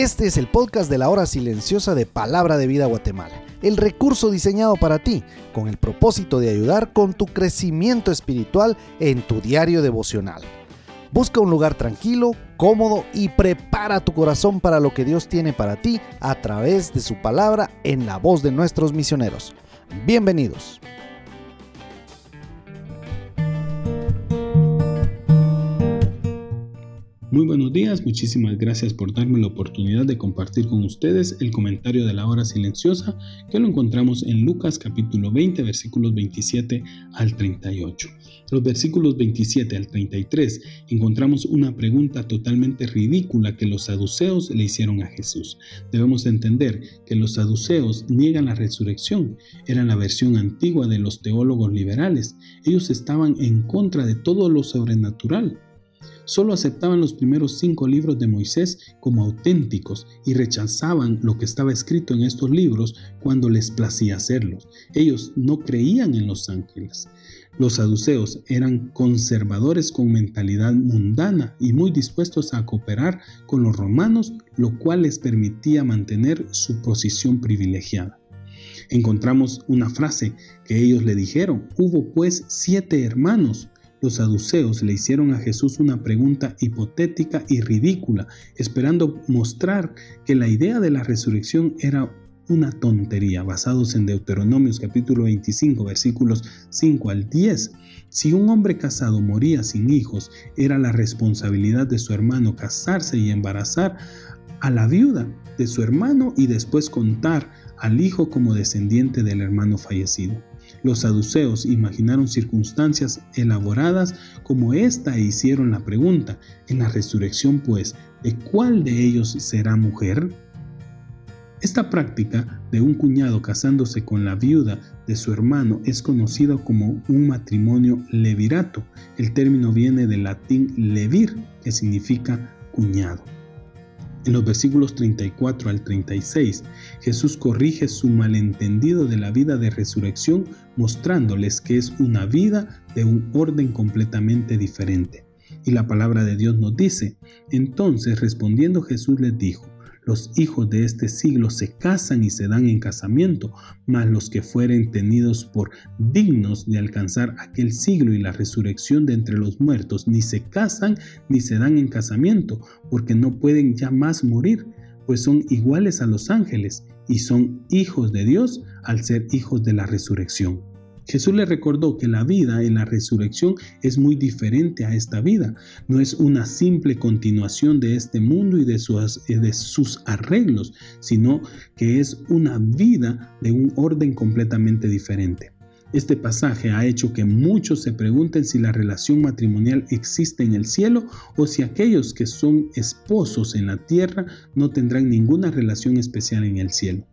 Este es el podcast de la hora silenciosa de Palabra de Vida Guatemala, el recurso diseñado para ti con el propósito de ayudar con tu crecimiento espiritual en tu diario devocional. Busca un lugar tranquilo, cómodo y prepara tu corazón para lo que Dios tiene para ti a través de su palabra en la voz de nuestros misioneros. Bienvenidos. Muy buenos días, muchísimas gracias por darme la oportunidad de compartir con ustedes el comentario de la hora silenciosa que lo encontramos en Lucas capítulo 20 versículos 27 al 38. Los versículos 27 al 33 encontramos una pregunta totalmente ridícula que los saduceos le hicieron a Jesús. Debemos entender que los saduceos niegan la resurrección, eran la versión antigua de los teólogos liberales. Ellos estaban en contra de todo lo sobrenatural Solo aceptaban los primeros cinco libros de Moisés como auténticos y rechazaban lo que estaba escrito en estos libros cuando les placía hacerlos. Ellos no creían en los ángeles. Los saduceos eran conservadores con mentalidad mundana y muy dispuestos a cooperar con los romanos, lo cual les permitía mantener su posición privilegiada. Encontramos una frase que ellos le dijeron, hubo pues siete hermanos, los saduceos le hicieron a Jesús una pregunta hipotética y ridícula, esperando mostrar que la idea de la resurrección era una tontería, basados en Deuteronomios capítulo 25 versículos 5 al 10. Si un hombre casado moría sin hijos, era la responsabilidad de su hermano casarse y embarazar a la viuda de su hermano y después contar al hijo como descendiente del hermano fallecido. Los saduceos imaginaron circunstancias elaboradas como esta e hicieron la pregunta, en la resurrección pues, ¿de cuál de ellos será mujer? Esta práctica de un cuñado casándose con la viuda de su hermano es conocida como un matrimonio levirato. El término viene del latín levir, que significa cuñado. En los versículos 34 al 36, Jesús corrige su malentendido de la vida de resurrección mostrándoles que es una vida de un orden completamente diferente. Y la palabra de Dios nos dice, entonces respondiendo Jesús les dijo, los hijos de este siglo se casan y se dan en casamiento, mas los que fueren tenidos por dignos de alcanzar aquel siglo y la resurrección de entre los muertos, ni se casan ni se dan en casamiento, porque no pueden ya más morir, pues son iguales a los ángeles y son hijos de Dios al ser hijos de la resurrección. Jesús le recordó que la vida en la resurrección es muy diferente a esta vida. No es una simple continuación de este mundo y de sus, de sus arreglos, sino que es una vida de un orden completamente diferente. Este pasaje ha hecho que muchos se pregunten si la relación matrimonial existe en el cielo o si aquellos que son esposos en la tierra no tendrán ninguna relación especial en el cielo.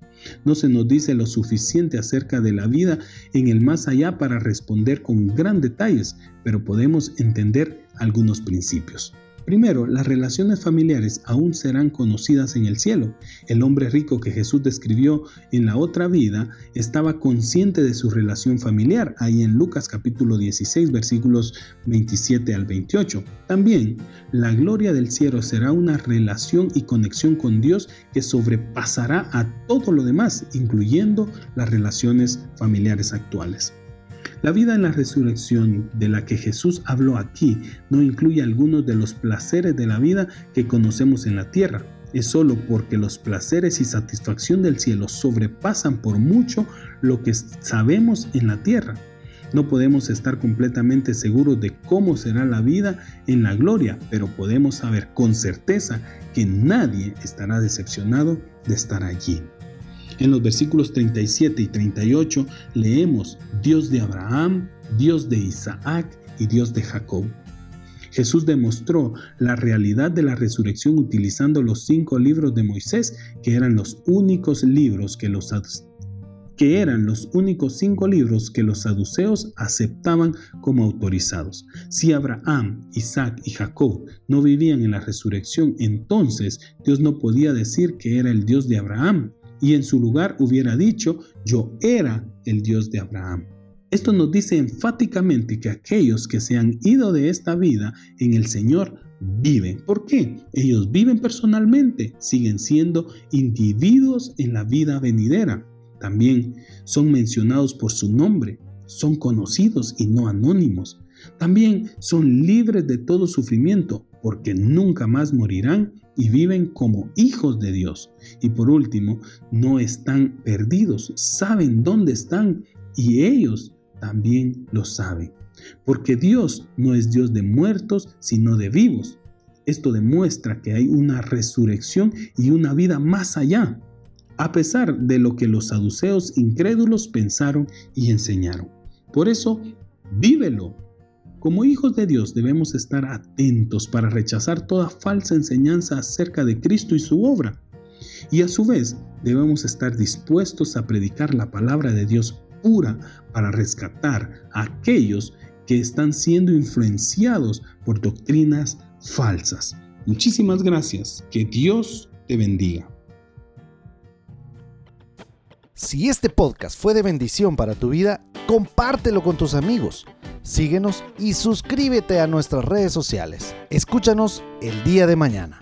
No se nos dice lo suficiente acerca de la vida en el más allá para responder con gran detalles, pero podemos entender algunos principios. Primero, las relaciones familiares aún serán conocidas en el cielo. El hombre rico que Jesús describió en la otra vida estaba consciente de su relación familiar, ahí en Lucas capítulo 16 versículos 27 al 28. También, la gloria del cielo será una relación y conexión con Dios que sobrepasará a todo lo demás, incluyendo las relaciones familiares actuales. La vida en la resurrección de la que Jesús habló aquí no incluye algunos de los placeres de la vida que conocemos en la tierra. Es solo porque los placeres y satisfacción del cielo sobrepasan por mucho lo que sabemos en la tierra. No podemos estar completamente seguros de cómo será la vida en la gloria, pero podemos saber con certeza que nadie estará decepcionado de estar allí. En los versículos 37 y 38 leemos Dios de Abraham, Dios de Isaac y Dios de Jacob. Jesús demostró la realidad de la resurrección utilizando los cinco libros de Moisés, que eran los únicos libros que los que eran los únicos cinco libros que los saduceos aceptaban como autorizados. Si Abraham, Isaac y Jacob no vivían en la resurrección, entonces Dios no podía decir que era el Dios de Abraham, y en su lugar hubiera dicho, yo era el Dios de Abraham. Esto nos dice enfáticamente que aquellos que se han ido de esta vida en el Señor viven. ¿Por qué? Ellos viven personalmente, siguen siendo individuos en la vida venidera. También son mencionados por su nombre, son conocidos y no anónimos. También son libres de todo sufrimiento, porque nunca más morirán y viven como hijos de Dios. Y por último, no están perdidos, saben dónde están y ellos también lo saben. Porque Dios no es Dios de muertos, sino de vivos. Esto demuestra que hay una resurrección y una vida más allá, a pesar de lo que los saduceos incrédulos pensaron y enseñaron. Por eso, vívelo. Como hijos de Dios debemos estar atentos para rechazar toda falsa enseñanza acerca de Cristo y su obra. Y a su vez debemos estar dispuestos a predicar la palabra de Dios pura para rescatar a aquellos que están siendo influenciados por doctrinas falsas. Muchísimas gracias. Que Dios te bendiga. Si este podcast fue de bendición para tu vida, compártelo con tus amigos. Síguenos y suscríbete a nuestras redes sociales. Escúchanos el día de mañana.